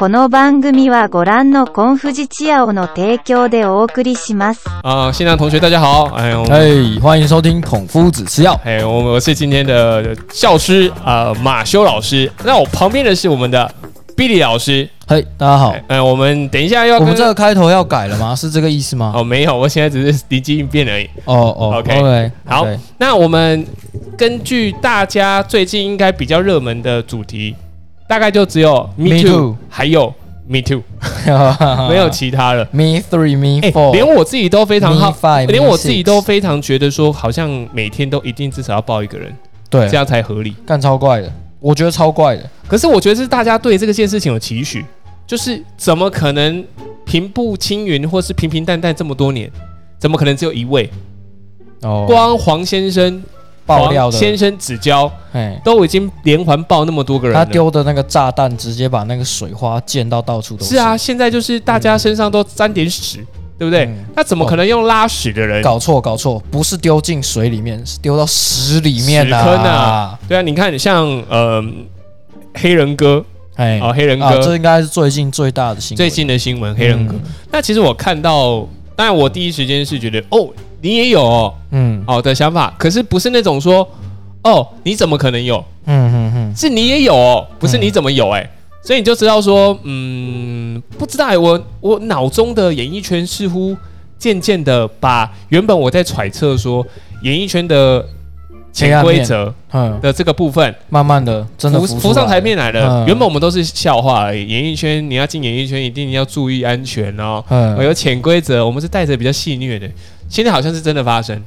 この番組はご覧のコンフジチアオの提供でお送りします。啊，现场同学大家好，哎，我们哎，欢迎收听孔夫子吃药。哎，我我是今天的教师啊、呃马修老师。那我旁边的是我们的 Billy 老师。嘿，大家好。哎、我们等一下要跟我们这个开头要改了吗？是这个意思吗？哦没有，我现在只是临机应变而已。哦哦 OK OK，好那我们根据大家最近应该比较热门的主题， 大概就只有 Me, Too，Too 还有 Me Too，没有其他了。Me three, me 哎、four，连我自己都非常好连我自己都非常觉得说，好像每天都一定至少要抱一个人，对这样才合理。干超怪的，我觉得超怪的。可是我觉得是大家对这个件事情有期许，就是怎么可能平步青云，或是平平淡淡这么多年，怎么可能只有一位？哦，光黄先生、爆料的，先生指交哎，都已经连环爆那么多个人他。丢的那个炸弹直接把那个水花溅到到处都是啊，，现在就是大家身上都沾点屎，对不对？嗯那怎么可能用拉屎的人？搞错搞错，不是丢进水里面，是丢到屎里面屎坑啊！对啊，你看像呃黑人哥哎啊，黑人啊，这应该是最近最大的新闻。最近的新闻，黑人哥。嗯那其实我看到，当然我第一时间是觉得哦，你也有哦。嗯。哦的想法，可是不是那种说，哦，你怎么可能有？嗯嗯嗯，是你也有哦，不是你怎么有、哎、所以你就知道说，嗯，不知道哎、我我脑中的演艺圈似乎渐渐的把原本我在揣测说演艺圈的潜规则嗯，的这个部分慢慢的真的浮浮浮上台面来了。嗯。原本我们都是笑话而已，演艺圈你要进演艺圈一定要注意安全哦，嗯，有潜规则，我们是带着比较戏谑的，现在好像是真的发生，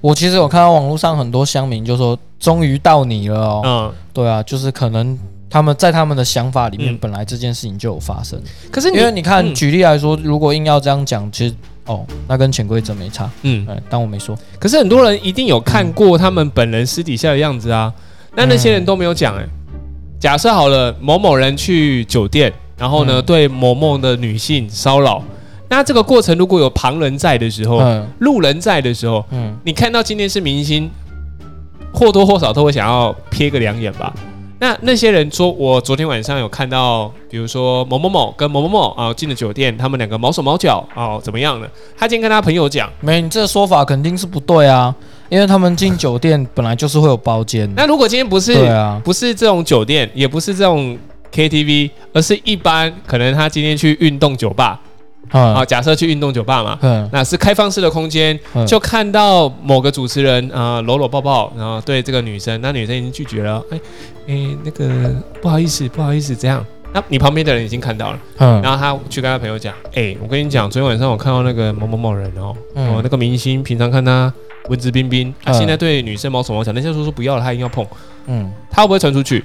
我其实有看到网络上很多乡民就说，终于到你了哦。嗯。对啊，就是可能他们在他们的想法里面，嗯本来这件事情就有发生。可是因为你看，嗯举例来说，如果硬要这样讲，其实哦，那跟潜规则没差。嗯，嗯，当我没说。可是很多人一定有看过他们本人私底下的样子啊，那那些人都没有讲哎、假设好了，某某人去酒店，然后呢、嗯对某某的女性骚扰，那这个过程如果有旁人在的时候，嗯路人在的时候，嗯，你看到今天是明星，或多或少都会想要瞥个两眼吧。那那些人说，我昨天晚上有看到，比如说某某某跟某某某啊进了酒店，他们两个毛手毛脚哦，怎么样呢？他今天跟他朋友讲。没，你这个说法肯定是不对啊，因为他们进酒店本来就是会有包间。那如果今天不是对啊，不是这种酒店，也不是这种 KTV，而是一般可能他今天去运动酒吧啊，嗯假设去运动酒吧嘛，嗯。那是开放式的空间，嗯。就看到某个主持人啊搂搂抱抱，然后对这个女生，那女生已经拒绝了，哎哎那个不好意思不好意思这样，那你旁边的人已经看到了，嗯。然后他去跟他朋友讲，哎我跟你讲，昨天晚上我看到那个某某某人哦，嗯。哦那个明星平常看他文质彬彬，他嗯现在对女生毛手毛脚，那些说说不要了，他一定要碰。嗯，他会不会传出去？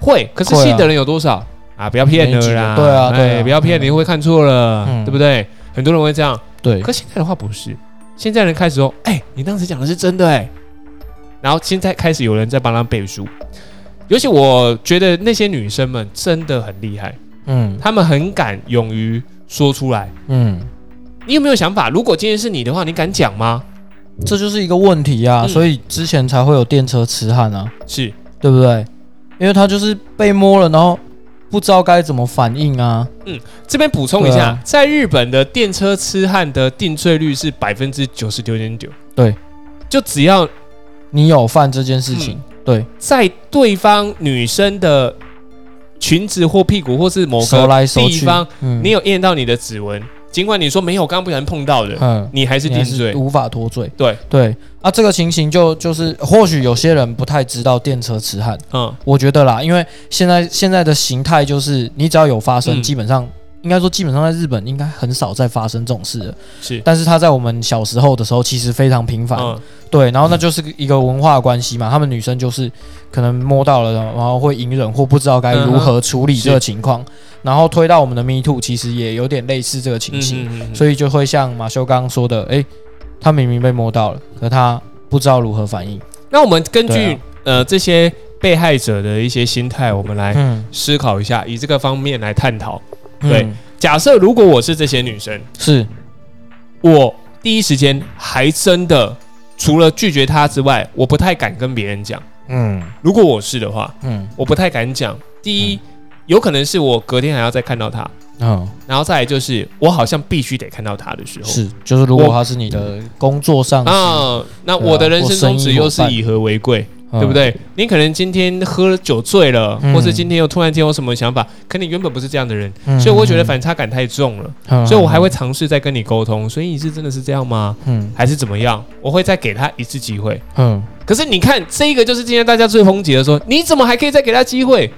会，可是信的人有多少啊？不要骗了啦，对啊对不要骗，嗯你会看错了，嗯对不对？很多人会这样，对，可现在的话不是，现在人开始说，哎，你当时讲的是真的哎，然后现在开始有人在帮他背书，尤其我觉得那些女生们真的很厉害，嗯她们很敢勇于说出来。嗯，你有没有想法？如果今天是你的话，你敢讲吗？这就是一个问题啊，嗯所以之前才会有电车痴汉啊。是，对不对？因为他就是被摸了，然后不知道该怎么反应啊。嗯这边补充一下，啊在日本的电车痴汉的定罪率是百分之九十九点九。对，就只要你有犯这件事情，对，在对方女生的裙子或屁股或是某手个地方，嗯你有验到你的指纹，尽管你说没有，刚刚不小心碰到的，嗯，你还是定罪。无法脱罪。对，对啊，这个情形就就是或许有些人不太知道电车痴汉，嗯，我觉得啦，因为现在现在的形态就是你只要有发生，嗯基本上。应该说，基本上在日本应该很少再发生这种事了。是，但是他在我们小时候的时候，其实非常频繁。嗯，对，然后那就是一个文化关系嘛，他们女生就是可能摸到了，然后会隐忍或不知道该如何处理这个情况，然后推到我们的 Me Too，其实也有点类似这个情形，嗯嗯所以就会像马修刚刚说的，诶，他明明被摸到了，可他不知道如何反应。那我们根据、啊呃这些被害者的一些心态，我们来嗯，思考一下，以这个方面来探讨。对嗯，假设如果我是这些女生，是，我第一时间还真的除了拒绝他之外，我不太敢跟别人讲。嗯。如果我是的话，嗯。我不太敢讲。第一，有可能是我隔天还要再看到他，嗯，然后再来就是我好像必须得看到他的时候，是，就是如果我他是你的工作上司，啊，那我的人生宗旨又是以和为贵，嗯对不？对？你可能今天喝酒醉了，嗯或是今天又突然间有什么想法，可你原本不是这样的人，嗯所以我觉得反差感太重了，嗯所以我还会，尝试再跟你沟通。所以你是真的是这样吗？嗯还是怎么样？我会再给他一次机会。嗯，可是你看，这个就是今天大家最抨击的说，你怎么还可以再给他机会？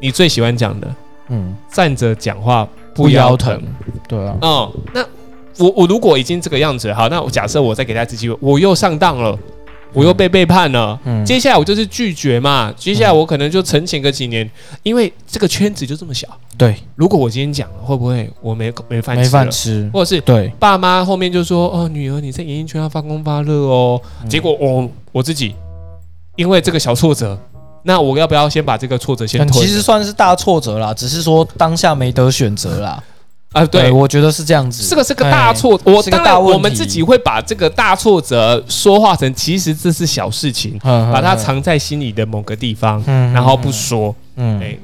你最喜欢讲的，嗯，站着讲话不腰疼。，对啊，哦，那我我如果已经这个样子，好，那我假设我再给他一次机会，我又上当了，我又被背叛了。嗯，接下来我就是拒绝嘛，接下来我可能就沉潜个几年，因为这个圈子就这么小。对，如果我今天讲了，会不会我没没饭吃没了？饭吃，或者是对，爸妈后面就说：“哦，女儿你在演艺圈要发光发热哦。嗯结果我我自己因为这个小挫折，那我要不要先把这个挫折先推？其实算是大挫折啦，只是说当下没得选择啦。啊，对，我觉得是这样子。这个是个大错。我当然我们自己会把这个大挫折说化成，其实这是小事情，嗯，把它嗯，藏在心里的某个地方，嗯然后不，说。嗯，哎，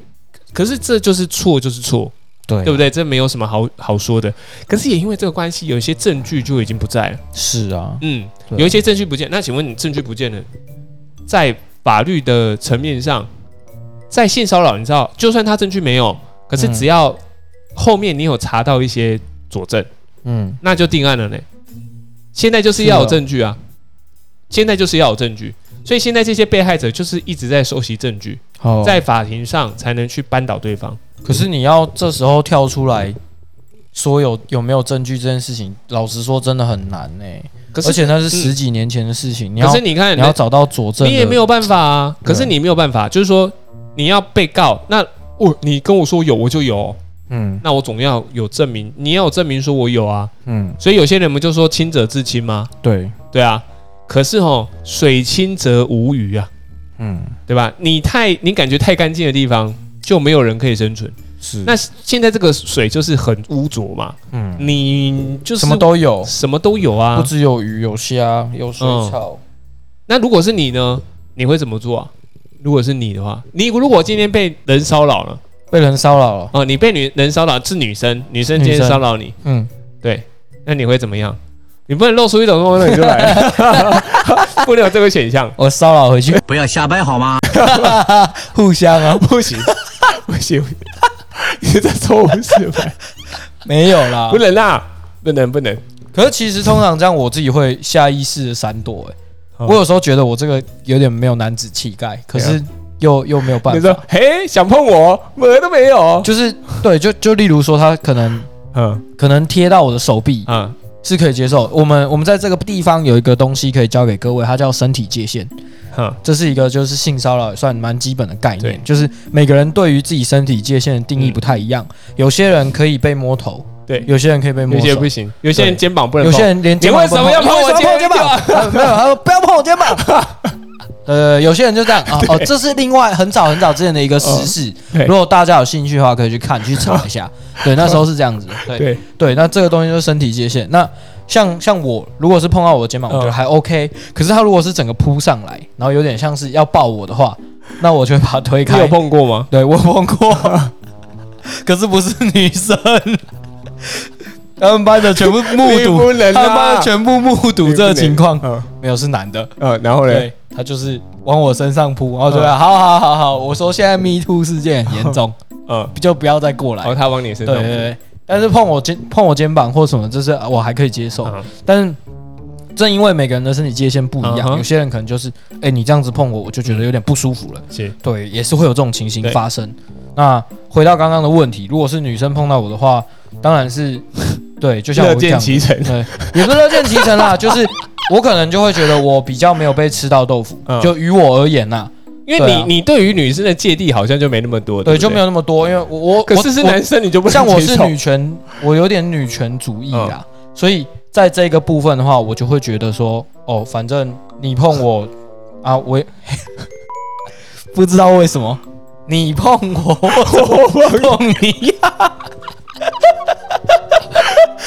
可是这就是错，就是错，对，对不对？这没有什么好好说的。可是也因为这个关系，有一些证据就已经不在了。是啊，嗯，有一些证据不见。那请问你证据不见了，在法律的层面上，在性骚扰，你知道，就算他证据没有，可是嗯只要后面你有查到一些佐证，嗯，那就定案了呢。现在就是要有证据啊，现在就是要有证据。所以现在这些被害者就是一直在收集证据，哦，在法庭上才能去扳倒对方。可是你要这时候跳出来说有有没有证据这件事情，老实说真的很难呢、可是，而且那是十几年前的事情，你可是你看，你要找到佐证，你也没有办法啊。可是你没有办法，就是说你要被告，那我你跟我说有我就有哦，嗯那我总要有证明，你要有证明说我有啊。嗯，所以有些人不就说清者自清吗？对，对啊。可是哦，水清则无鱼啊，嗯对吧？你太你感觉太干净的地方，就没有人可以生存。是，那现在这个水就是很污浊嘛，嗯你就是什么都有，什么都有啊不啊。只有鱼，有虾，有水嗯草，那如果是你呢？你会怎么做啊？如果是你的话，你如果今天被人骚扰了被人骚扰了，哦，你被女人骚扰是女生，女生今天骚扰你，嗯，对，那你会怎么样？你不能露出一种说那你就来，不能有这个选项，我骚扰回去，不要瞎掰好吗？互相啊，不行，不行，你在说我是吧，没有啦。不，能啦，不能不能。可是其实通常这样，我自己会下意识的闪躲。哎，哦我有时候觉得我这个有点没有男子气概，可是又又没有办法你说。，嘿，想碰我，门都没有。就是对，就就例如说，他可能嗯可能贴到我的手臂嗯是可以接受。我们我们在这个地方有一个东西可以教给各位，它叫身体界限。嗯，这是一个就是性骚扰算蛮基本的概念对，就是每个人对于自己身体界限的定义不太一样。有些人可以被摸头，对，有些人可以被摸手有些不，行，有些人肩膀不能碰。有些人连肩膀你为什么要不能碰我你为什么肩碰我肩膀？呃 没有，他说不要碰我肩膀。呃，有些人就这样哦哦，这是另外很早很早之前的一个时事。对如果大家有兴趣的话，可以去看去查一下。对，那时候是这样子。对对，对，那这个东西就是身体界限。那像像我，如果是碰到我的肩膀，我觉得嗯还 OK。可是他如果是整个扑上来，然后有点像是要抱我的话，那我就会把他推你有。碰过吗？对我碰过，可是不是女生。他们班的全部目睹不，能他们班的全部目睹这个情况，嗯没有是男的。嗯，然后呢？他就是往我身上扑，然后就嗯 好好好好，我说现在 Me Too 事件很严重，嗯，就不要再过来然。后他往你身上。对对对，但是碰我肩碰我肩膀或什么，就是我还可以接受。嗯但是正因为每个人的身体界限不一样，有些人可能就是，哎，你这样子碰我，我就觉得有点不舒服了。是，对，也是会有这种情形发生。那回到刚刚的问题，如果是女生碰到我的话，当然是对，就像我讲，其成。对，也不是乐见其成啦，就是我可能就会觉得我比较没有被吃到豆腐，嗯就于我而言呐，因为对啊你你对于女生的芥蒂好像就没那么多，对，不就没有那么多，因为我我可是是我男生你就不能像我是受女权，我有点女权主义啦，嗯所以在这个部分的话，我就会觉得说，哦，反正你碰我 啊，我也 不知道为什么。你碰我，我碰你。呀、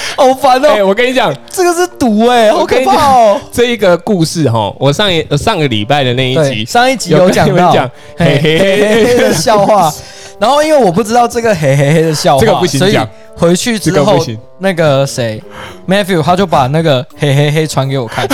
好烦哦、哎，我跟你讲，这个是毒哎、好可跟你怕哦、这一个故事哈，我上一呃上个礼拜的那一对，集上一集有有讲到。跟你们讲，嘿嘿嘿嘿嘿嘿嘿的笑话，然后因为我不知道这个 嘿嘿嘿的笑话，这个不行所以讲。回去之后这个不，行。那个谁，Matthew 他就把那个 嘿嘿嘿传给我看，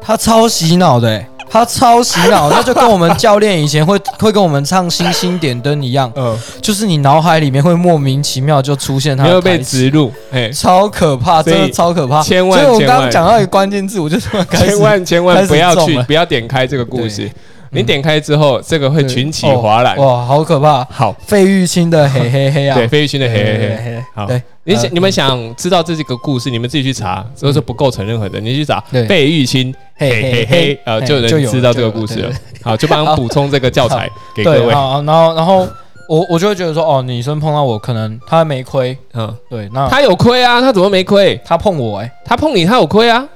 他超洗脑的、欸，他超洗脑，那就跟我们教练以前会 会跟我们唱《星星点灯》一样，嗯，就是你脑海里面会莫名其妙就出现他没有被植入，哎，超可怕，真的超可怕。千万所以我刚刚讲到一个关键字，我就突然开始千万千万不要去不要点开这个故事。对。你点开之后，这个会群起哗然。哦哇，好可怕！好，费玉清的嘿嘿嘿啊，对，费玉清的嘿嘿嘿。嘿，好对，你你们想知道这几个故事，你们自己去查，这是不构成任何的。你去找对费玉清嘿嘿嘿，呃，就有就有人知道这个故事了。好，就帮补充这个教材给各，位。好，然后然后我我就会觉得说，哦，女生碰到我，可能她没亏，嗯，对，那她有亏啊，她怎么没亏？她碰我，哎，她碰你，她有亏啊。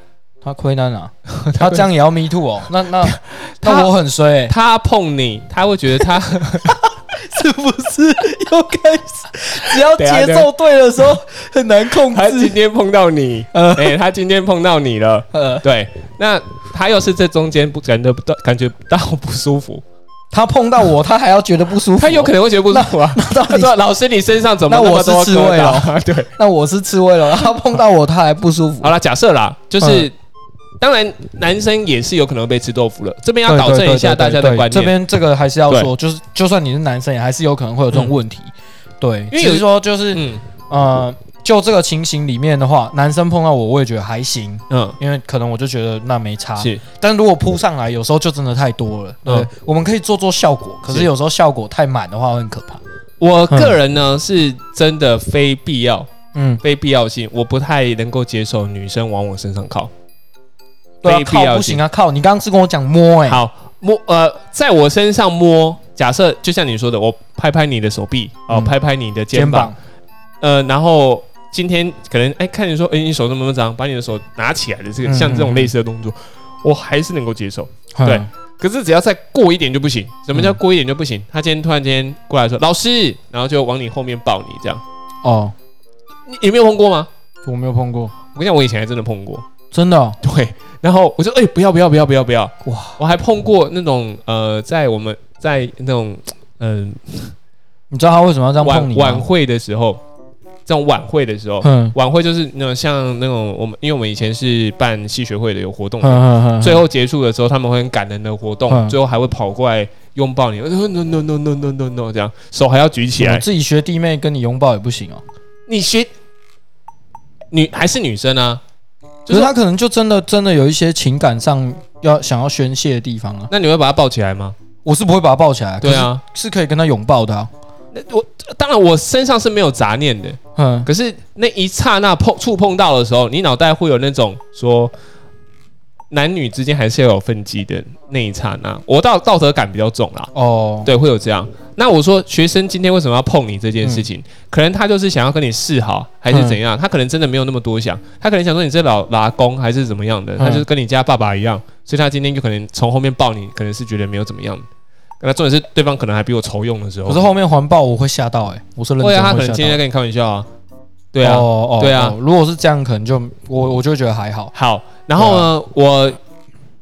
她亏在哪？他这样也要 me too 哦？那 那他那我很衰，哎，他碰你，他会觉得他 是不是又开始？只要节奏对的时候很难控他今，天碰到你，呃哎，他今天碰到你了。呃，对，那他又是这中间不感觉不到感觉到不舒服，他碰到我，他还要觉得不舒服，他有可能会觉得不舒服啊。到底他说：“老师，你身上怎么那我么多是刺猬了？”对，那我是刺猬了，他碰到我，他还不舒服好。了，假设啦，就是。当然，男生也是有可能被吃豆腐了。这边要对导正一下大家的观念。这边这个还是要对说，就是就算你是男生，也还是有可能会有这种问题。对，因为有只是说就是嗯呃，就这个情形里面的话，男生碰到我，我也觉得还行，嗯，因为可能我就觉得那没差。是但如果扑上来，有时候就真的太多了。对，嗯我们可以做做效果，可是是有时候效果太满的话会很可怕。我个人呢是真的非必要、嗯，非必要性，我不太能够接受女生往我身上靠。对啊，非必要性靠不行啊，靠！你刚刚是跟我讲摸哎、好摸呃，在我身上摸，假设就像你说的，我拍拍你的手臂，哦，嗯拍拍你的肩肩膀膀，，呃，然后今天可能哎，看你说，哎，你手怎么那么脏，把你的手拿起来的这个，嗯像这种类似的动作，我还是能够接受。嗯对，可是只要再过一点就不行。什么叫嗯过一点就不行？他今天突然间过来说老师，然后就往你后面抱你这样，哦，你你没有碰过吗？我没有碰过，我跟你讲，我以前还真的碰过。真的对然后我就哎不要不要不要不要不要。哇。我还碰过那种呃在我们在那种嗯你知道他为什么要这样碰你吗？晚会的时候这种晚会的时候嗯。晚会就是那种像那种我们因为我们以前是办戏学会的有活动嘛最后结束的时候他们会很感人的活动最后还会跑过来拥抱你 no no no no no no no 这样手还要举起来。自己学弟妹跟你拥抱也不行哦。你学女还是女生啊？可是他可能就真的真的有一些情感上要想要宣泄的地方啊。那你会把他抱起来吗？我是不会把他抱起来，对啊，可是，是可以跟他拥抱的、啊。那我当然我身上是没有杂念的，嗯，可是那一刹那碰触碰到的时候，你脑袋会有那种说男女之间还是要有分际的那一刹那，我道道德感比较重啦，哦，对，会有这样。那我说学生今天为什么要碰你这件事情？可能他就是想要跟你示好，还是怎样？他可能真的没有那么多想，他可能想说你是老拉工还是怎么样的，他就是跟你家爸爸一样，所以他今天就可能从后面抱你，可能是觉得没有怎么样。那重点是对方可能还比我愁用的时候，可是后面环抱我会吓到哎、我是认真会啊，他可。能今天在跟你开玩笑啊，对啊，哦哦对啊哦如果是这样，可能就我我就会觉得还好。好，然后呢，我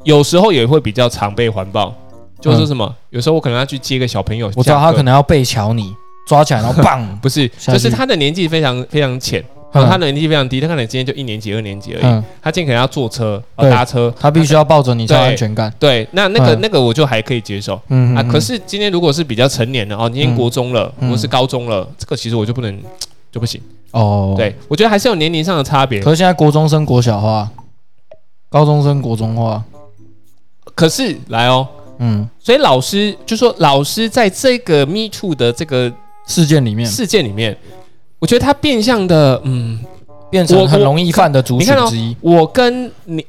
有时候也会比较常被环抱，就是什么，有时候我可能要去接个小朋友，我知道他可能能要背瞧你，抓起来然后 棒，不是，就是他的年纪非常非常浅，嗯。他的年纪非常低，他可能今天就一年级、二年级而已，嗯，他今天可能要坐车、要搭车，他必须要抱着你才有安全感。对，那那个嗯那个我就还可以接受。嗯啊。可是今天如果是比较成年的哦，今天国中了，嗯。或是高中了，这个其实我就不能就不行。哦，。对我觉得还是有年龄上的差别。可是现在国中生国小化，高中生国中化，可是来哦，嗯，所以老师就说，老师在这个 Me Too 的这个事件里面。事件里面，我觉得他变相的，嗯，变成很容易犯的族你看哦群之一。我跟你，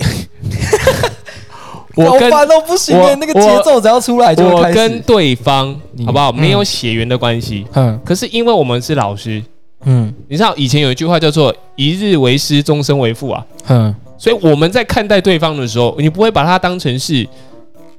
我跟都不行那个节奏只要出来我跟。对方好不好？嗯。没有血缘的关系，嗯。可是因为我们是老师，嗯。你知道以前有一句话叫做“一日为师，终身为父”啊，嗯。所以我们在看待对方的时候，你不会把他当成是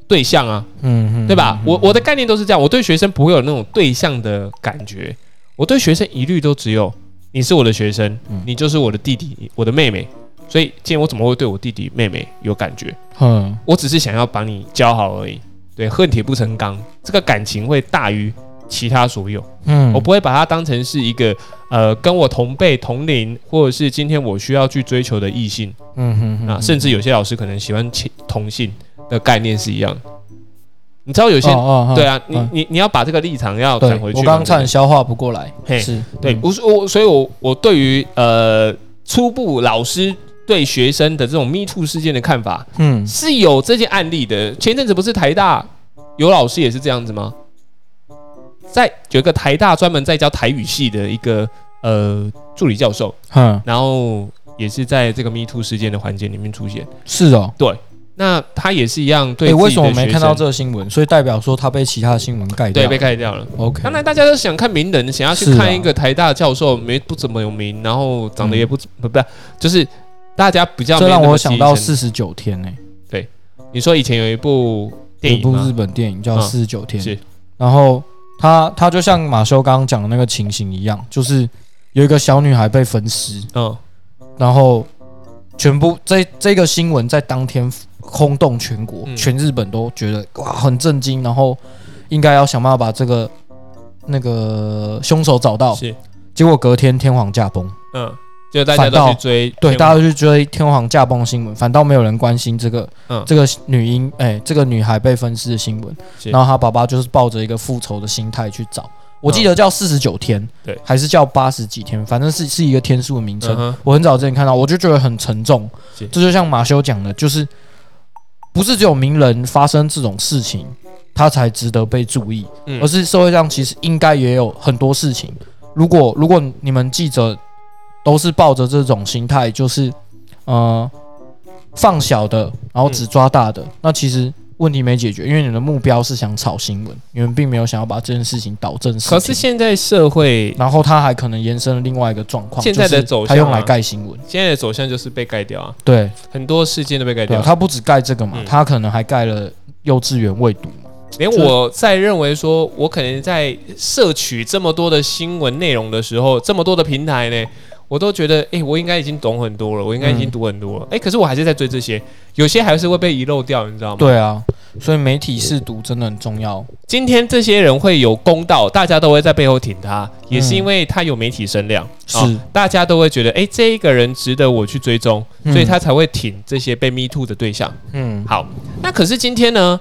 对象啊，嗯，对吧？我我的概念都是这样，我对学生不会有那种对象的感觉，我对学生一律都只有你是我的学生，嗯。你就是我的弟弟，我的妹妹，所以今天我怎么会对我弟弟妹妹有感觉？嗯。我只是想要把你教好而已。对，恨铁不成钢，这个感情会大于其他所有，嗯。我不会把它当成是一个呃跟我同辈同龄，或者是今天我需要去追求的异性。嗯哼哼啊，甚至有些老师可能喜欢同性的概念是一样的。你知道有些、哦对啊，你嗯你你要把这个立场要对转回去。我刚刚差对不对点消化不过来，嘿是嗯，对我是我，所以我我对于呃初步老师对学生的这种 Me Too 事件的看法嗯是有这些案例的。前阵子不是台大有老师也是这样子吗？在有一个台大专门在教台语系的一个呃助理教授，嗯，然后也是在这个 Me Too 事件的环节里面出现。是哦。那他也是一样对为什么我没看到这个新闻？所以代表说他被其他的新闻盖掉。对被盖掉了。OK，当然，大家都想看名人，想要去看一个台大教授，没不怎么有名，然后长得也不怎不不，就是大家比较这让我想到四十九天呢，你说以前有一部电影一部日本电影叫嗯《四十九天》，是。然后他他就像马修刚刚讲的那个情形一样，就是有一个小女孩被分尸，嗯，然后全部这这个新闻在当天轰动全国，嗯全日本都觉得哇很震惊，然后应该要想办法把这个那个凶手找到。是，结果隔天天皇驾崩，嗯，就大家都去追，对，大家都去追天皇驾崩的新闻，反倒没有人关心这个、嗯这个女婴哎、这个女孩被分尸的新闻。然后她爸爸就是抱着一个复仇的心态去找。我记得叫四十九天，对还是叫八十几天，反正是是一个天数的名称。嗯我很早之前看到，我就觉得很沉重。这就像马修讲的，就是不是只有名人发生这种事情，他才值得被注意，嗯而是社会上其实应该也有很多事情。如果如果你们记者都是抱着这种心态，就是呃放小的，然后只抓大的，那其实问题没解决，因为你的目标是想炒新闻，你们并没有想要把这件事情导正事。可是现在社会然后它还可能延伸了另外一个状况，现在的走向啊他用来盖新闻，现在的走向就是被盖掉啊，对。很多事件都被盖掉。它不止盖这个嘛，嗯。可能还盖了幼稚园未读嘛，连我在认为说，我可能在摄取这么多的新闻内容的时候，这么多的平台呢，我都觉得，哎、我应该已经懂很多了，我应该已经读很多了，哎、可是我还是在追这些，有些还是会被遗漏掉，你知道吗？对啊，所以媒体试读真的很重要，今天这些人会有公道，大家都会在背后挺他，也是因为他有媒体声量，是。哦大家都会觉得，哎、这一个人值得我去追踪，嗯。所以他才会挺这些被 Me Too 的对象。嗯。好，那可是今天呢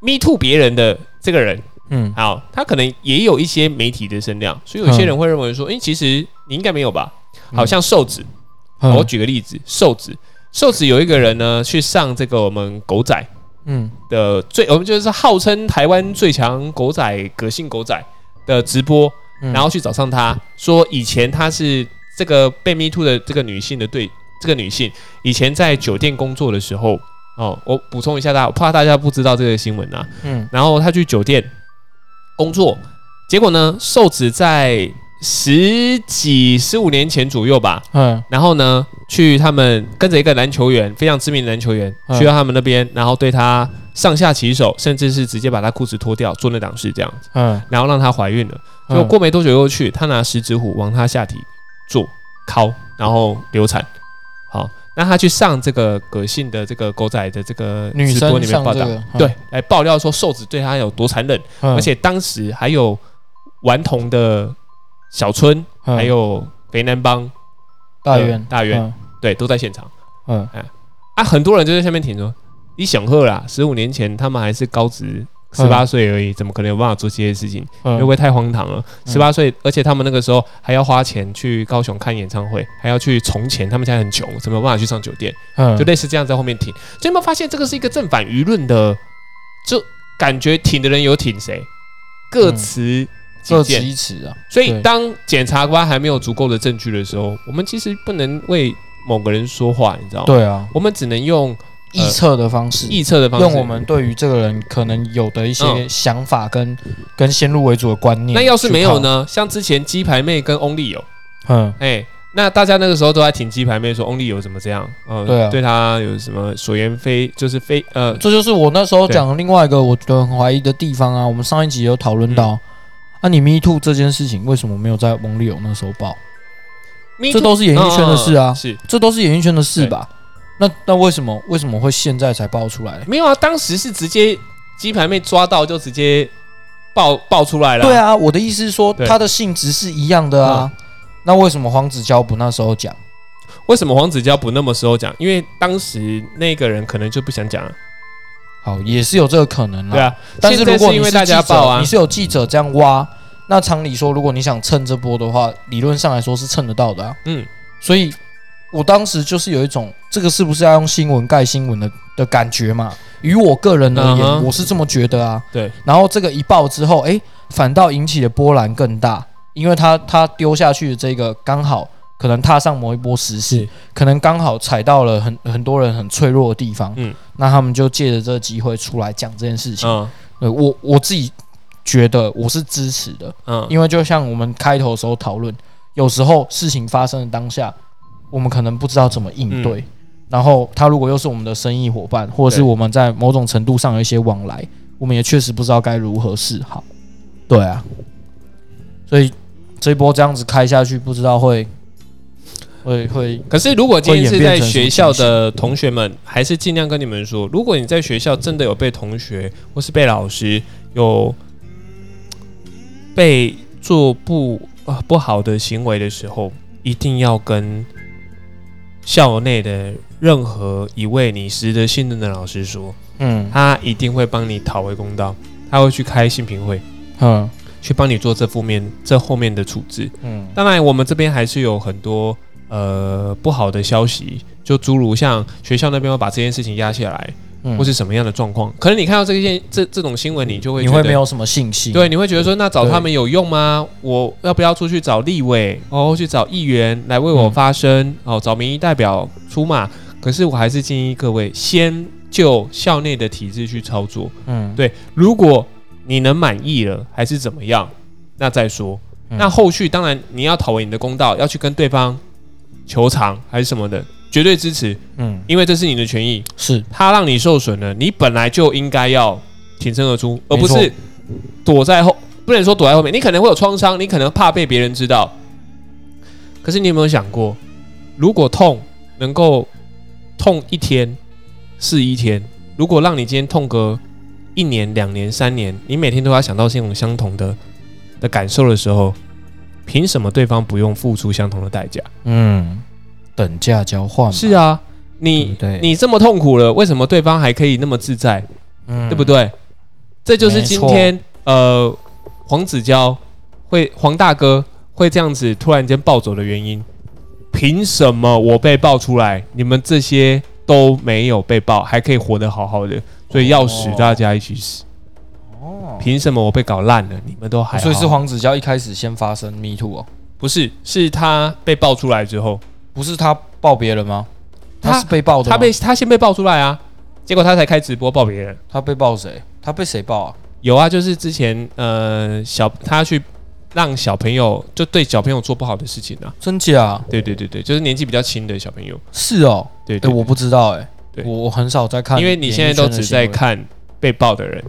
，Me Too 别人的这个人，嗯。好，他可能也有一些媒体的声量，所以有些人会认为说，诶，其实你应该没有吧？好像瘦子，嗯。我举个例子，瘦子，瘦子有一个人呢去上这个我们狗仔嗯。的最，我们就是号称台湾最强狗仔、葛性狗仔的直播，嗯。然后去找上他，说以前他是这个被 Me Too 的这个女性的对，这个女性以前在酒店工作的时候，哦，我补充一下大家，我怕大家不知道这个新闻啊，嗯。然后他去酒店工作，结果呢，瘦子在十几十五年前左右吧，嗯。然后呢，去他们跟着一个篮球员，非常知名的篮球员，嗯。去到他们那边，然后对他上下其手，甚至是直接把他裤子脱掉，做那档事这样子，嗯，然后让他怀孕了。结果嗯过没多久又去，他拿十指虎往他下体做敲，然后流产。好，那他去上这个葛姓的这个狗仔的这个直播生里面报道，对，来爆料说瘦子对他有多残忍，嗯，而且当时还有顽童的小春，嗯。还有肥南帮大院大院，嗯。对，都在现场。嗯。啊。很多人就在下面挺说：“你想喝啦，十五年前他们还是高职十八岁而已，怎么可能有办法做这些事情？嗯会不会太荒唐了？嗯十八岁，而且他们那个时候还要花钱去高雄看演唱会，还要去从钱，他们家很穷，怎么有办法去上酒店？嗯，就类似这样在后面挺。所以有没有发现这个是一个正反舆论的，就感觉挺的人有挺谁，各持己各见。执一词啊，所以当检察官还没有足够的证据的时候，我们其实不能为某个人说话，你知道吗？，对啊，我们只能用臆测的方式，臆测的方式。用我们对于这个人可能有的一些嗯想法跟跟先入为主的观念。那要是没有？呢？像之前鸡排妹跟翁立友，嗯，哎、那大家那个时候都在挺鸡排妹，说翁立友怎么这样？嗯、对啊对他有什么所言非就是非呃，这就是我那时候讲的另外一个我觉得很怀疑的地方啊。我们上一集有讨论嗯到，啊，你 Me Too 这件事情为什么没有在翁立友那时候报这都是演艺圈的事啊嗯是这都是演艺圈的事吧？那那为什么为什么会现在才爆出来？没有啊？当时是直接鸡排妹抓到就直接爆爆出来了。对，啊，我的意思是说，对它的性质是一样的啊。那为什么黄子佼不那时候讲？为什么黄子佼不那么时候讲？因为当时那个人可能就不想讲啊。好，也是有这个可能啦。对啊，但是现在如果你是是因为大家记者报啊你是有记者这样挖，那常理说，如果你想蹭这波的话，理论上来说是蹭得到的啊。嗯，所以我当时就是有一种这个是不是要用新闻盖新闻的的感觉嘛？于我个人而言，我是这么觉得啊。对。然后这个一爆之后，诶，反倒引起的波澜更大，因为他他丢下去的这个刚好可能踏上某一波时事，可能刚好踩到了很很多人很脆弱的地方。嗯，那他们就借着这个机会出来讲这件事情。嗯对我我自己觉得我是支持的，嗯，因为就像我们开头的时候讨论，有时候事情发生的当下，我们可能不知道怎么应对。然后他如果又是我们的生意伙伴，或者是我们在某种程度上有一些往来，我们也确实不知道该如何是好。对啊，所以这一波这样子开下去，不知道会会会可是如果今天是在学校的同学们，还是尽量跟你们说，如果你在学校真的有被同学或是被老师有被做不啊不好的行为的时候，一定要跟校内的任何一位你值得信任的老师说，嗯。他一定会帮你讨回公道，他会去开新评会，嗯。去帮你做这负面这后面的处置。嗯。当然，我们这边还是有很多呃不好的消息，就诸如像学校那边会把这件事情压下来，嗯或是什么样的状况。可能你看到这件这这种新闻，你就会你会没有什么信心。对，你会觉得说，那找他们有用吗？我要不要出去找立委，哦，去找议员来为我嗯发声，哦，找民意代表出马？可是我还是建议各位先就校内的体制去操作。嗯，对，如果你能满意了，还是怎么样，那再说。嗯那后续当然你要讨回你的公道，要去跟对方求偿还是什么的，绝对支持，嗯因为这是你的权益。是他让你受损了，你本来就应该要挺身而出，而不是躲在后。不能说躲在后面，你可能会有创伤，你可能怕被别人知道。可是你有没有想过，如果痛能够痛一天是一天，如果让你今天痛个一年、两年、三年，你每天都要想到这种相同的的感受的时候，凭什么对方不用付出相同的代价？嗯，等价交换嘛是啊，你对你这么痛苦了，为什么对方还可以那么自在？嗯对不？对？这就是今天呃黄子佼会黄大哥会这样子突然间暴走的原因。凭什么我被爆出来，你们这些都没有被爆，还可以活得好好的？所以要死哦大家一起死。哦，凭什么我被搞烂了，你们都还好？所以是黄子佼一开始先发生 Me Too 哦，不是是他被爆出来之后，不是他爆别人吗？他他是被爆的吗，他被他先被爆出来啊，结果他才开直播爆别人。他被爆谁？他被谁爆啊？有啊，就是之前呃小他去让小朋友就对小朋友做不好的事情啊。真假？对对对对，就是年纪比较轻的小朋友。是哦，哎，对对我不知道哎，对我我很少在看，因为你现在都只在，看被爆的人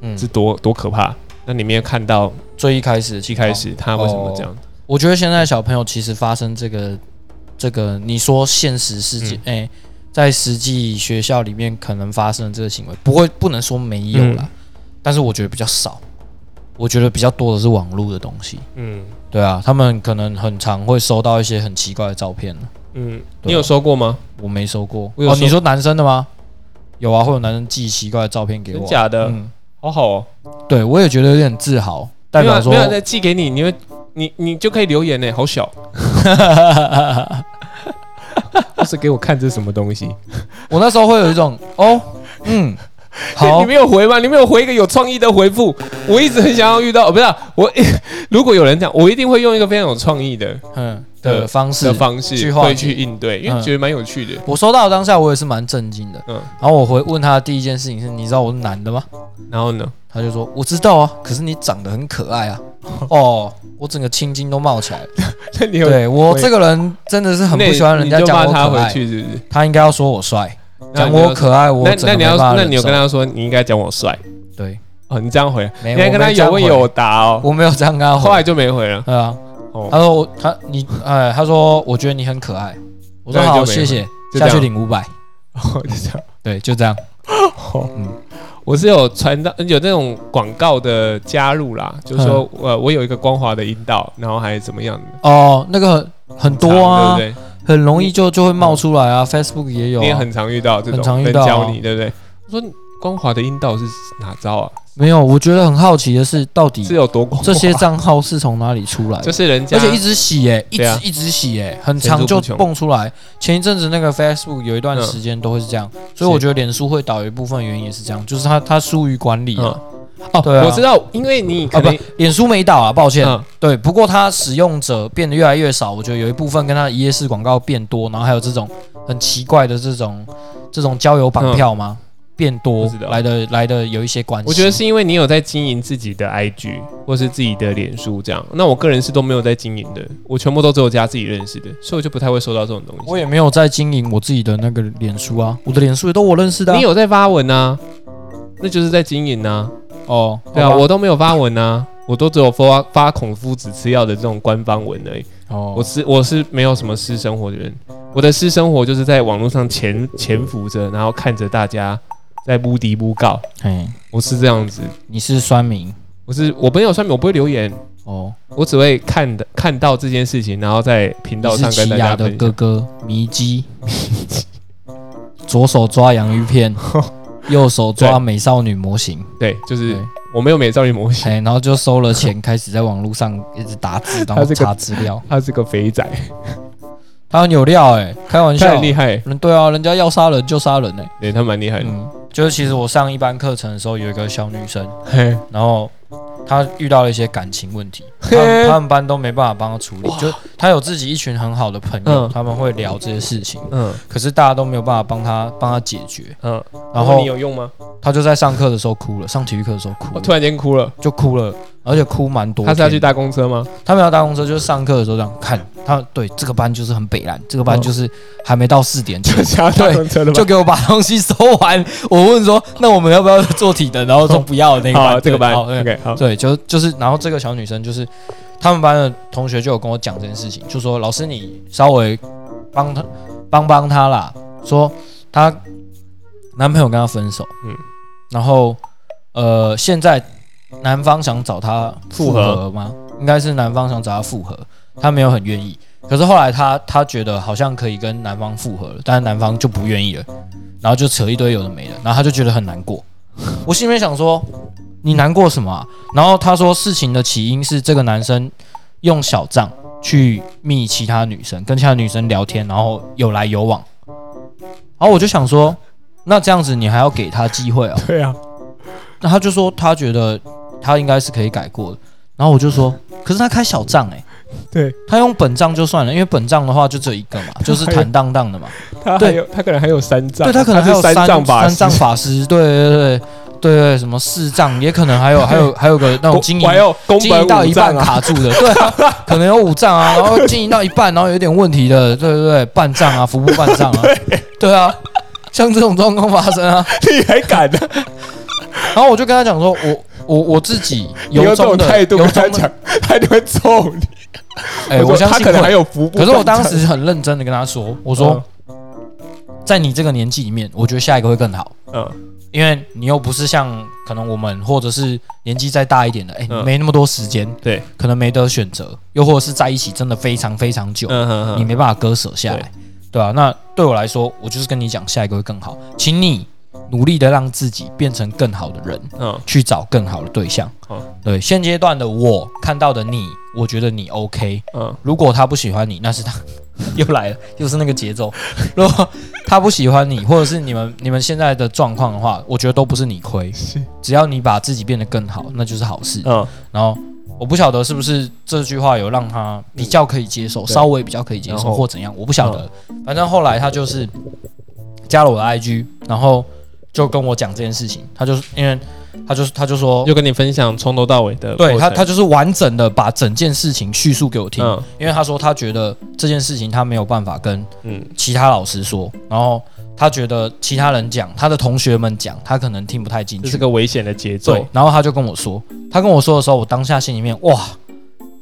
嗯是，多多可怕。那你没有看到最一开始的一开始他为什么这样？我觉得现在小朋友其实发生这个这个，你说现实世界，嗯哎、在实际学校里面可能发生的这个行为，不会不能说没有啦，嗯但是我觉得比较少。我觉得比较多的是网络的东西，嗯对啊，他们可能很常会收到一些很奇怪的照片嗯，你有收过吗？我没收过。收哦，你说男生的吗？有啊，会有男生寄奇怪的照片给我。真假的？嗯，好好哦，对我也觉得有点自豪，代表说没有再寄给你，你会你你就可以留言呢，好小。不是给我看这是什么东西？我那时候会有一种哦，嗯，好你，没有回吗？你没有回一个有创意的回复。我一直很想要遇到，哦、不是啊、我，如果有人讲，我一定会用一个非常有创意的嗯的的方式的方式去会去应对，因为嗯觉得蛮有趣的。我收到当下，我也是蛮震惊的。嗯，然后我回问他的第一件事情是：你知道我是男的吗？然后呢？他就说：我知道啊，可是你长得很可爱啊。哦，我整个青筋都冒起来了。那你有对我这个人真的是很不喜欢人家讲我可爱。他回去，是不是？他应该要说我帅，讲我可爱，我那那你要那你有跟他说，你应该讲我帅对，哦，你这样回，没你还跟他有问有答哦，我没有这样跟他回。后来就没回了。对啊，哦，他说我他你哎，他说我觉得你很可爱。我说好，谢谢，就这样下去领五百。哦就这样。对，就这样。哦嗯我是有传到有那种广告的加入啦，就是说嗯呃我有一个光滑的阴道，然后还怎么样的，哦，那个很多啊，对不对？很容易就就会冒出来啊，Facebook 也有、啊。你也很常遇到这种很常遇到啊人教你，对不对？我说光滑的阴道是哪招啊？没有，我觉得很好奇的是，到底是有多光滑？这些账号是从哪里出来的？就是人家，而且一直洗诶、一直、啊一直洗诶、很长就蹦出来。前一阵子那个 Facebook 有一段嗯时间都会是这样，所以我觉得脸书会倒有一部分原因也是这样，就是它它疏于管理啊。哦，对啊我知道，因为你可啊不能，脸书没倒啊，抱歉。嗯对，不过它使用者变得越来越少，我觉得有一部分跟它的一页式广告变多，然后还有这种很奇怪的这种这种交友绑票吗？变多来的来的有一些关系。我觉得是因为你有在经营自己的 IG 或是自己的脸书这样，那我个人是都没有在经营的，我全部都只有加自己认识的，所以我就不太会收到这种东西。我也没有在经营我自己的那个脸书啊，我的脸书也都我认识的、啊。你有在发文啊？那就是在经营啊。哦？对啊，我都没有发文啊，我都只有发发孔夫子吃药的这种官方文而已。哦，我是我是没有什么私生活的人，我的私生活就是在网络上潜潜伏着，然后看着大家在布迪布告，嘿，我是这样子。你是酸民。我是我没有酸民，我不会留言，哦，我只会看的看到这件事情，然后在频道上跟大家的。哥哥 迷鸡，左手抓洋芋片，右手抓美少女模型，对，就是，我没有美少女模型，嘿，然后就收了钱，开始在网络上一直打字，然后查资料。他是个肥仔，他很有料哎、开玩笑，很厉害，嗯，对啊，人家要杀人就杀人哎、对他蛮厉害的。嗯，就是其实我上一班课程的时候，有一个小女生，嘿，然后她遇到了一些感情问题，她她们他们班都没办法帮她处理，就她有自己一群很好的朋友，嗯。他们会聊这些事情，嗯。可是大家都没有办法帮她帮她解决，嗯，然后你有用吗？她就在上课的时候哭了，上体育课的时候哭了，突然间哭了。就哭了，而且哭蛮多。他是要去搭公车吗？他们要搭公车，就是上课的时候这样看，他对这个班就是很北蓝，这个班哦就是还没到四点前，想要搭公车的就给我把东西收完。我问说，那我们要不要做体能？然后说不要那个，班，这个班，OK，好，对，就就是，然后这个小女生就是他们班的同学就有跟我讲这件事情，就说老师你稍微帮她帮帮她啦，说她男朋友跟她分手，嗯嗯，然后呃现在男方想找她复合吗？应该是男方想找她复合，她没有很愿意，可是后来她她觉得好像可以跟男方复合了，但是男方就不愿意了，然后就扯一堆有的没的，然后她就觉得很难过。我心里面想说，你难过什么啊？然后她说事情的起因是这个男生用小账去密其他女生，跟其他女生聊天，然后有来有往。然后我就想说，那这样子你还要给他机会啊？对啊，那他就说他觉得他应该是可以改过的。然后我就说，可是他开小账哎、对。他用本账就算了，因为本账的话就只有一个嘛，就是坦荡荡的嘛。他还有他可能还有三账，对他可能还有是三账法三师藏法师，对对对对。对，什么四账，也可能还有还有还有个那种经营经本营到一半卡住的，对啊，可能有五账啊，然后经营到一半，然后有点问题的，对对对，半账啊，服部半账啊，对。啊，像这种状况发生啊，你还敢呢？然后我就跟他讲说，我我我自己你用这由衷的种态度由衷的，跟他讲，他一定会揍你。哎，我说相信他可能还有服部半丈，可是我当时很认真的跟他说，我说，在你这个年纪里面，我觉得下一个会更好。嗯，因为你又不是像可能我们或者是年纪再大一点的，哎、没那么多时间，对，可能没得选择，又或者是在一起真的非常非常久，你没办法割舍下来，对啊，那对我来说，我就是跟你讲，下一个会更好，请你努力的让自己变成更好的人，嗯去找更好的对象。嗯对，现阶段的我看到的你，我觉得你 OK。嗯如果他不喜欢你，那是他 又来了，又是那个节奏。如果他不喜欢你，或者是你们你们现在的状况的话，我觉得都不是你亏，是只要你把自己变得更好，那就是好事。嗯然后我不晓得是不是这句话有让他比较可以接受，对稍微比较可以接受或怎样，我不晓得。反正后来他就是加了我的 IG，然后就跟我讲这件事情。他就是因为他就是他就说，就跟你分享从头到尾的，对他他就是完整的把整件事情叙述给我听，嗯因为他说他觉得这件事情他没有办法跟嗯其他老师说，然后他觉得其他人讲，他的同学们讲，他可能听不太进去这是。个危险的节奏对，，然后他就跟我说，他跟我说的时候，我当下心里面哇，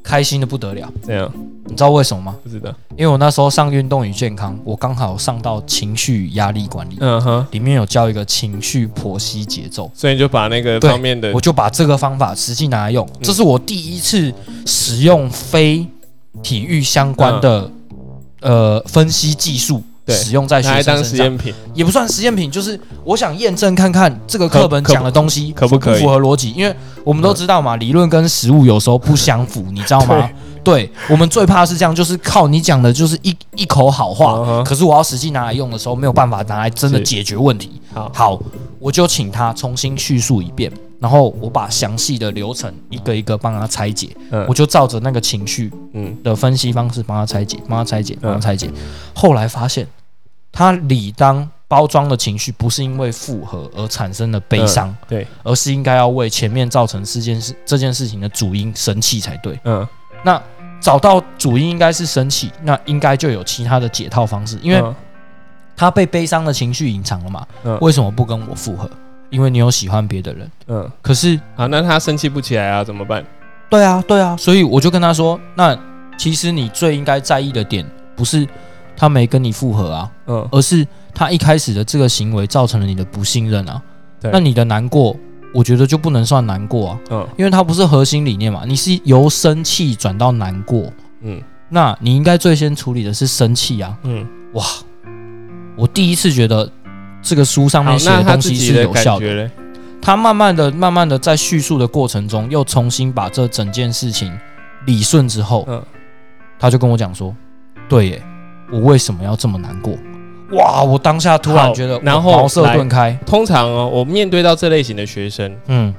开心的不得了。这样你知道为什么吗？不知道。因为我那时候上运动与健康，我刚好上到情绪与压力管理，嗯哼，里面有教一个情绪剖析节奏，所以你就把那个对方面的我就把这个方法实际拿来用。这是我第一次使用非体育相关的、呃分析技术。对。使用在学生身上，实验品，也不算实验品，就是我想验证看看这个课本讲的东西可不可以？符合逻辑，因为我们都知道嘛，理论跟实物有时候不相符，你知道吗？对，我们最怕是这样，就是靠你讲的就是一一口好话。可是我要实际拿来用的时候，没有办法拿来真的解决问题。好，好，我就请他重新叙述一遍，然后我把详细的流程一个一个帮他拆解，嗯。我就照着那个情绪嗯的分析方式帮他拆解，帮他拆解，帮他嗯拆解。后来发现，他理当包装的情绪不是因为复合而产生的悲伤，对，而是应该要为前面造成事件事这件事情的主因生气才对。嗯，那找到主因应该是生气，那应该就有其他的解套方式，因为嗯他被悲伤的情绪隐藏了嘛。嗯为什么不跟我复合？因为你有喜欢别的人。嗯，可是，啊，那他生气不起来啊，怎么办？对啊，对啊，所以我就跟他说，那其实你最应该在意的点不是他没跟你复合啊，嗯，而是他一开始的这个行为造成了你的不信任啊。对那你的难过，我觉得就不能算难过啊，嗯因为它不是核心理念嘛，你是由生气转到难过，嗯那你应该最先处理的是生气啊。嗯，哇，我第一次觉得这个书上面，写的东西是有效的。他慢慢的、慢慢的在叙述的过程中，又重新把这整件事情理顺之后，嗯他就跟我讲说：“对耶，我为什么要这么难过？”哇！我当下突然觉得，然后哇茅塞顿开。通常哦，我面对到这类型的学生，嗯，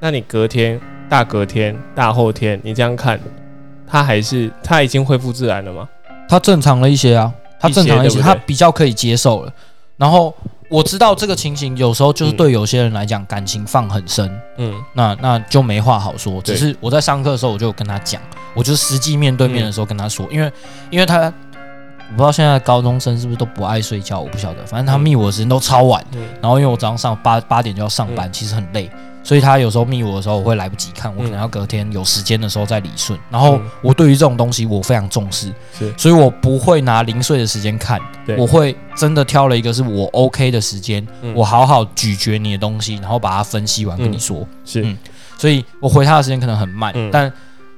那你隔天、大隔天、大后天，你这样看，他还是他已经恢复自然了吗？他正常了一些啊，他正常了一些，一些对对他比较可以接受了。然后我知道这个情形有时候就是嗯对有些人来讲，感情放很深，嗯那那就没话好说。只是我在上课的时候，我就跟他讲，我就实际面对面的时候跟他说，因为因为他我不知道现在高中生是不是都不爱睡觉，我不晓得，反正他密我的时间都超晚。嗯然后因为我早上上八八点就要上班，其实很累，所以他有时候密我的时候，我会来不及看，我可能要隔天有时间的时候再理顺。然后嗯。我对于这种东西我非常重视，所以我不会拿零碎的时间看，我会真的挑了一个是我 OK 的时间，嗯。我好好咀嚼你的东西，然后把它分析完跟你说。是。嗯。所以我回他的时间可能很慢，嗯。但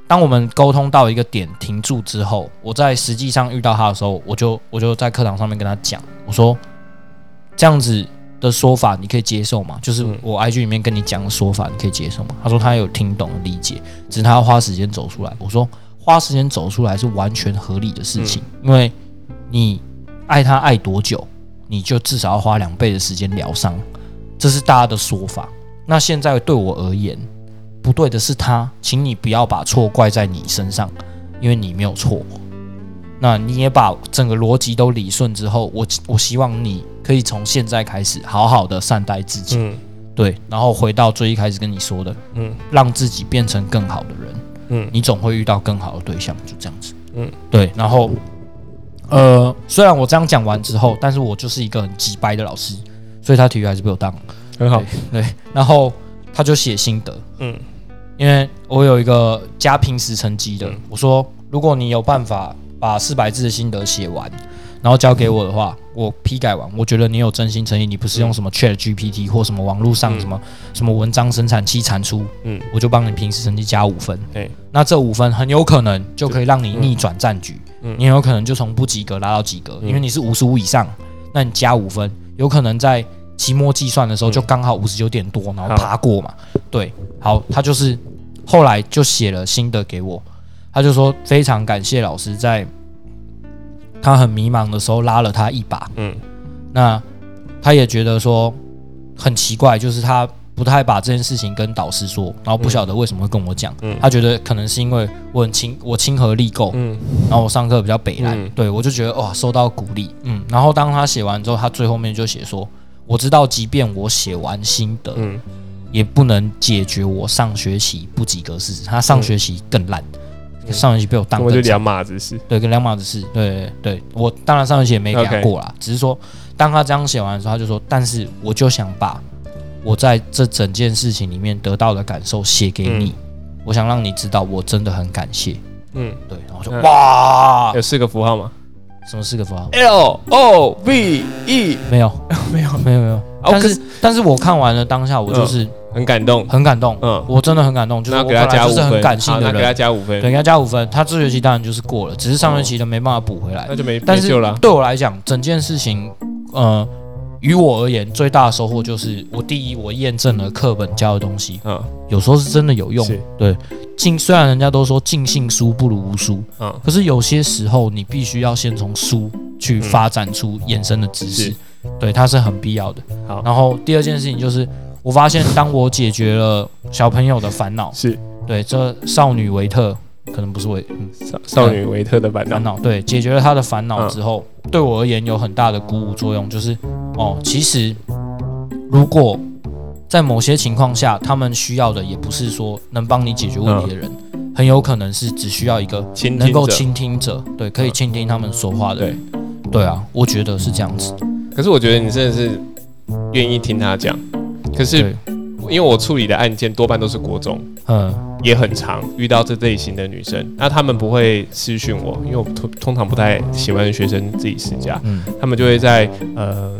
当我们沟通到一个点停住之后，我在实际上遇到他的时候，我就我就在课堂上面跟他讲，我说这样子的说法你可以接受吗？就是嗯我 IG 里面跟你讲的说法，你可以接受吗？他说他有听懂理解，只是他要花时间走出来。我说花时间走出来是完全合理的事情，因为你爱他爱多久，你就至少要花两倍的时间疗伤，这是大家的说法。那现在对我而言，不对的是他，请你不要把错怪在你身上，因为你没有错。那你也把整个逻辑都理顺之后，我我希望你可以从现在开始好好的善待自己，嗯对，然后回到最一开始跟你说的，嗯让自己变成更好的人，嗯你总会遇到更好的对象，就这样子。嗯，对。然后，呃，虽然我这样讲完之后，但是我就是一个很直白的老师，所以他体育还是被我当。很好，对，然后他就写心得，嗯因为我有一个加平时成绩的，嗯。我说如果你有办法把四百字的心得写完，然后交给我的话，我批改完，我觉得你有真心诚意，你不是用什么 Chat GPT 或什么网络上嗯什么、什么文章生产器产出，嗯。我就帮你平时成绩加五分。对，那这五分很有可能就可以让你逆转战局，嗯。你很有可能就从不及格拉到及格，嗯。因为你是五十五以上，那你加五分，有可能在期末计算的时候嗯。就刚好五十九点多，然后爬过嘛。对，好，他就是后来就写了心得给我，他就说非常感谢老师在他很迷茫的时候拉了他一把，嗯。那他也觉得说很奇怪，就是他不太把这件事情跟导师说，然后不晓得为什么会跟我讲。嗯。他觉得可能是因为我很亲，我亲和力够，嗯。然后我上课比较北来，嗯。对我就觉得哇受到鼓励，嗯。然后当他写完之后，他最后面就写说，我知道即便我写完心得，嗯也不能解决我上学期不及格事实。他上学期更烂，嗯上学期被我当更惨根本就两码子事，对，跟两码子事。对对对，我当然上学期也没给他 OK 过啦只是说当他这样写完的时候，他就说，但是我就想把我在这整件事情里面得到的感受写给你，我想让你知道我真的很感谢。嗯，对，然后就嗯哇，有四个符号吗什么四个符号？？L O V E，没有，没有，没有，没有。但是，但是我看完了当下，我就是很感动。很感动，嗯，我真的很感动，就是我给他本来就是很加五分，感性的给他，加五分对，，给他加五分。他这学期当然就是过了，只是上学期的没办法补回来那。就没但是。对我来讲，整件事情，呃，于我而言，最大的收获就是，我第一，我验证了课本教的东西，嗯有时候是真的有用。对，尽虽然人家都说尽信书不如无书，嗯，可是有些时候你必须要先从书去发展出衍生的知识是，对，它是很必要的。好然后第二件事情就是，我发现当我解决了小朋友的烦恼，是对，这少女维特可能不是维，嗯，少少女维特的烦恼。烦恼，对，解决了他的烦恼嗯之后，对我而言有很大的鼓舞作用，就是哦，其实如果在某些情况下，他们需要的也不是说能帮你解决问题的人，很有可能是只需要一个能够倾听者，对，可以倾听他们说话的人。对啊，我觉得是这样子。可是我觉得你真的是愿意听他讲，可是，因为我处理的案件多半都是国中，嗯。也很常遇到这类型的女生，那他们不会私讯我，因为我通通常不太喜欢学生自己私家，嗯。他们就会在呃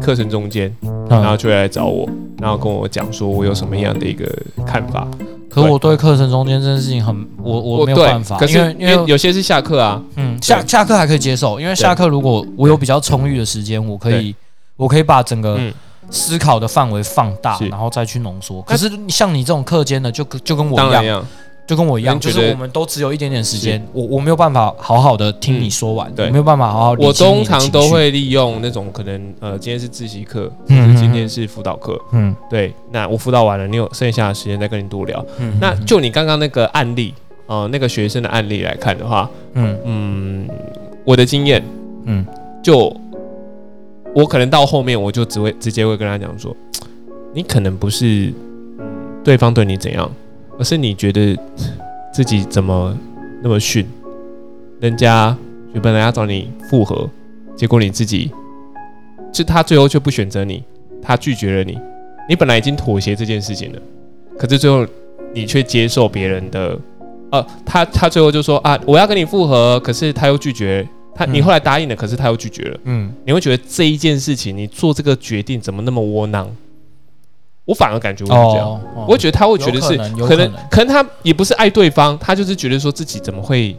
课程中间，然后嗯。就会来找我，然后跟我讲说我有什么样的一个看法。可我对课程中间这件事情很，我我没有办法，可是因为因为有些是下课啊，嗯，下下课还可以接受，因为下课如果我有比较充裕的时间，我可以我可以把整个嗯思考的范围放大，然后再去浓缩。可是像你这种课间的，就跟就跟我一样，就跟我一样，就是我们都只有一点点时间，我我没有办法好好的听你说完，对。我没有办法好好理我通常都会利用那种可能呃今天是自习课，嗯今天是辅导课，嗯。对，那我辅导完了，你有剩下的时间再跟你多聊。嗯那就你刚刚那个案例，呃，那个学生的案例来看的话，嗯。嗯，我的经验嗯。就，我可能到后面我就只会直接会跟他讲说，你可能不是对方对你怎样，而是你觉得 自己怎么那么逊，人家原本来要找你复合，结果你自己，就他最后却不选择你，他拒绝了你，你本来已经妥协这件事情了，可是最后你却接受别人的，呃，他他最后就说啊，我要跟你复合，可是他又拒绝。他，嗯你后来答应了，可是他又拒绝了。嗯你会觉得这一件事情，你做这个决定怎么那么窝囊？我反而感觉我是这样，哦，哦我会觉得他会觉得是可能可能他也不是爱对方，他就是觉得说自己怎么会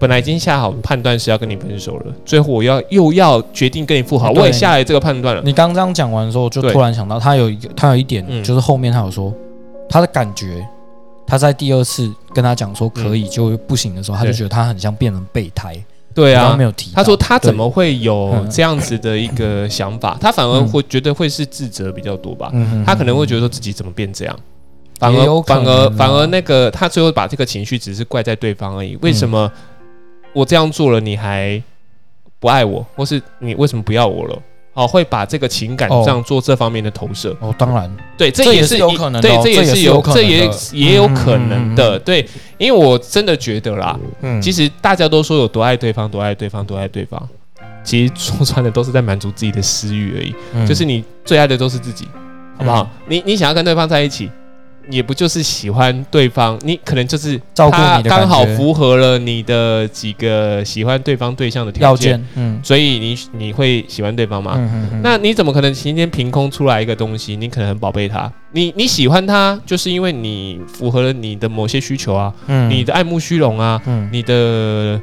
本来已经下好判断是要跟你分手了，最后我要又要决定跟你复合，我也下来这个判断了。你刚刚讲完的时候，我就突然想到，他有一个，他有一点，嗯就是后面他有说，他的感觉，他在第二次跟他讲说可以就不行的时候，他就觉得他很像变成备胎。对啊没，有提。他说他怎么？会有嗯这样子的一个想法？他反而嗯会觉得会是自责比较多吧。嗯他可能会觉得说自己怎么变这样，反而反而反而那个他最后把这个情绪只是怪在对方而已。为什么我这样做了你还不爱我，或是你为什么不要我了？哦，会把这个情感哦。这样做这方面的投射，哦，当然，对，这这也也是有可能的对哦，这也是有，可能这也也有可能的，对，因为我真的觉得啦，嗯。其实大家都说有多爱对方，多爱对方，多爱对方，其实说穿了都是在满足自己的私欲而已。嗯。就是你最爱的都是自己，好不好？你你想要跟对方在一起，也不就是喜欢对方，你可能就是照顾他你的刚好符合了你的几个喜欢对方对象的条件，嗯。所以你你会喜欢对方吗？嗯嗯嗯，那你怎么可能今天凭空出来一个东西？你可能很宝贝他，你你喜欢他，就是因为你符合了你的某些需求啊，嗯。你的爱慕虚荣啊，嗯。你的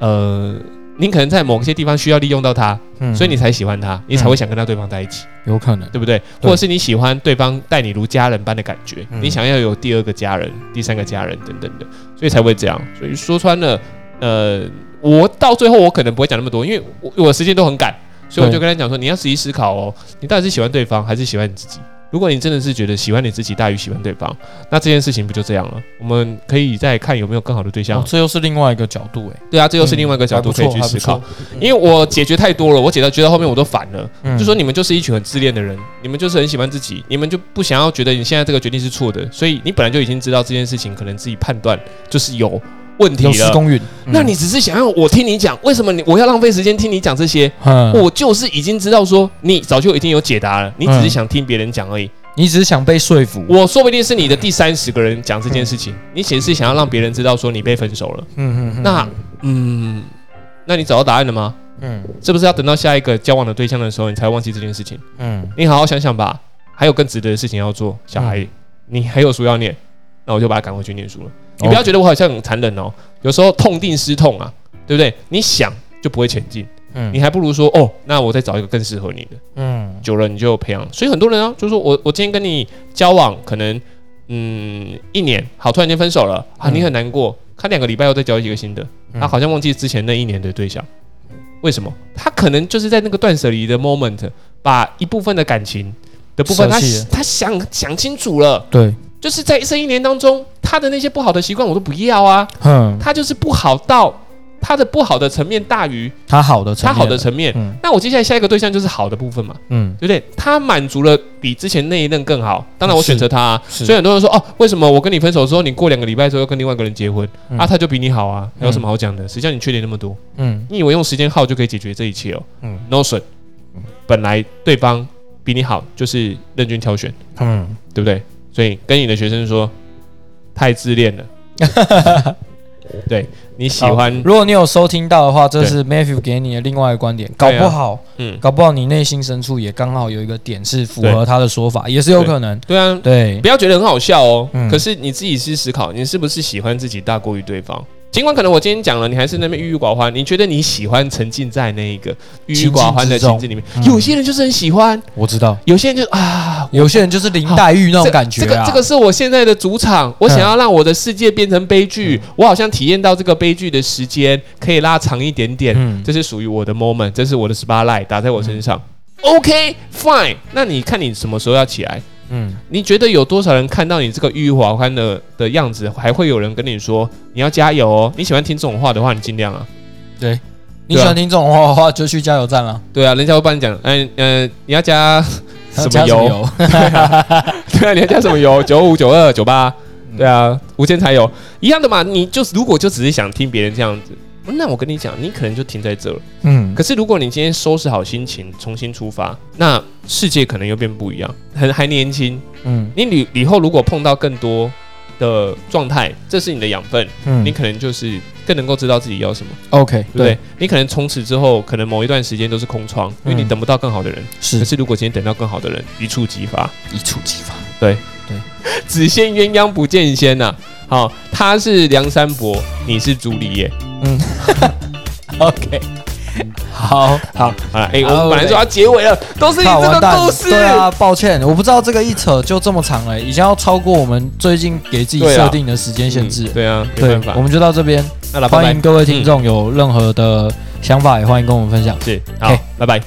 呃，你可能在某些地方需要利用到他，嗯。所以你才喜欢他，你才会想跟他对方在一起，有可能，对不对？或者是你喜欢对方待你如家人般的感觉，嗯。你想要有第二个家人、第三个家人等等的，所以才会这样。所以说穿了，呃，我到最后我可能不会讲那么多，因为我我时间都很赶，所以我就跟他讲说，你要仔细思考哦，你到底是喜欢对方还是喜欢你自己？如果你真的是觉得喜欢你自己大于喜欢对方，那这件事情不就这样了？我们可以再看有没有更好的对象哦，。这又是另外一个角度，哎，对啊，这又是另外一个角度可以去思考。，因为我解决太多了，我解到觉得后面我都烦了。嗯就说你们就是一群很自恋的人，你们就是很喜欢自己，你们就不想要觉得你现在这个决定是错的，所以你本来就已经知道这件事情可能自己判断就是有问题了。有失公允，那你只是想要我听你讲，为什么你我要浪费时间听你讲这些？嗯，我就是已经知道说你早就已经有解答了，你只是想听别人讲而已。你只是想被说服。我说不定是你的第三十个人讲这件事情，你其实是想要让别人知道说你被分手了。嗯嗯那嗯，那你找到答案了吗？嗯是不是要等到下一个交往的对象的时候，你才忘记这件事情？嗯你好好想想吧，还有更值得的事情要做。小孩，你还有书要念，那我就把他赶回去念书了。你不要觉得我好像很残忍哦，有时候痛定思痛啊，对不对？你想就不会前进，嗯你还不如说哦，那我再找一个更适合你的。嗯久了你就培养。所以很多人啊，就是说我我今天跟你交往，可能嗯一年，好，突然间分手了啊，嗯你很难过，看两个礼拜后再交一个新的，嗯他好像忘记之前那一年的对象，为什么？他可能就是在那个断舍离的 moment，把一部分的感情的部分，他他想想清楚了，对，就是在这一年当中，他的那些不好的习惯我都不要啊，嗯，他就是不好到他的不好的层面大于他好的层他面，好的层面，嗯。那我接下来下一个对象就是好的部分嘛。嗯。对不对？他满足了比之前那一任更好，当然我选择他、啊。是。所以很多人说哦，为什么我跟你分手之后，你过两个礼拜之后又跟另外一个人结婚、嗯。啊？他就比你好啊，有什么好讲的？谁叫你缺点那么多？嗯。你以为用时间耗就可以解决这一切哦？嗯？No 损，本来对方比你好，就是任君挑选，嗯，对不对？所以跟你的学生说，太自恋了。对你喜欢，如果你有收听到的话，这是 Matthew 给你的另外一个观点，搞不好，嗯，搞不好你内心深处也刚好有一个点是符合他的说法，也是有可能。对啊，对不，要觉得很好笑哦。嗯可是你自己去思考，你是不是喜欢自己大过于对方？尽管可能我今天讲了，你还是那边郁郁寡欢，你觉得你喜欢沉浸在那一个郁郁寡欢的情境里面。嗯有些人就是很喜欢，我知道，有些人就啊，有些人就是林黛玉那种感觉啊。这个这个是我现在的主场，我想要让我的世界变成悲剧，我好像体验到这个悲剧的时间可以拉长一点点，嗯这是属于我的 moment，这是我的 spotlight 打在我身上。OK fine，那你看你什么时候要起来？嗯，你觉得有多少人看到你这个郁郁寡欢的的样子，还会有人跟你说你要加油哦？你喜欢听这种话的话，你尽量啊。对你喜欢听这种话的话，就去加油站了。对啊，人家会帮你讲，嗯、呃，你要加 什么？油？对啊，你要加什么油？九五、九二、九八，对啊，无铅柴油一样的嘛。你就是如果就只是想听别人这样子，那我跟你讲，你可能就停在这了。嗯可是如果你今天收拾好心情，重新出发，那世界可能又变不一样。很还年轻，嗯你以以后如果碰到更多的状态，这是你的养分，嗯你嗯可能就是更能够知道自己要什么，，OK，对不对？你可能从此之后，可能某一段时间都是空窗，因为你嗯等不到更好的人。是可是如果今天等到更好的人，一触即发，一触即发。对对 只羡鸳鸯不见仙呐、好、他是梁山伯，你是朱丽叶。嗯，OK，好，好，好了，哎、好我们本来说要结尾了，都是你这个故事。对啊，抱歉，我不知道这个一扯就这么长了，已经要超过我们最近给自己设定的时间限制对啊，没对办，法我。们就到这边，那老拜拜欢迎各位听众有任何的想法，也欢迎跟我们分享。是好 OK，拜拜。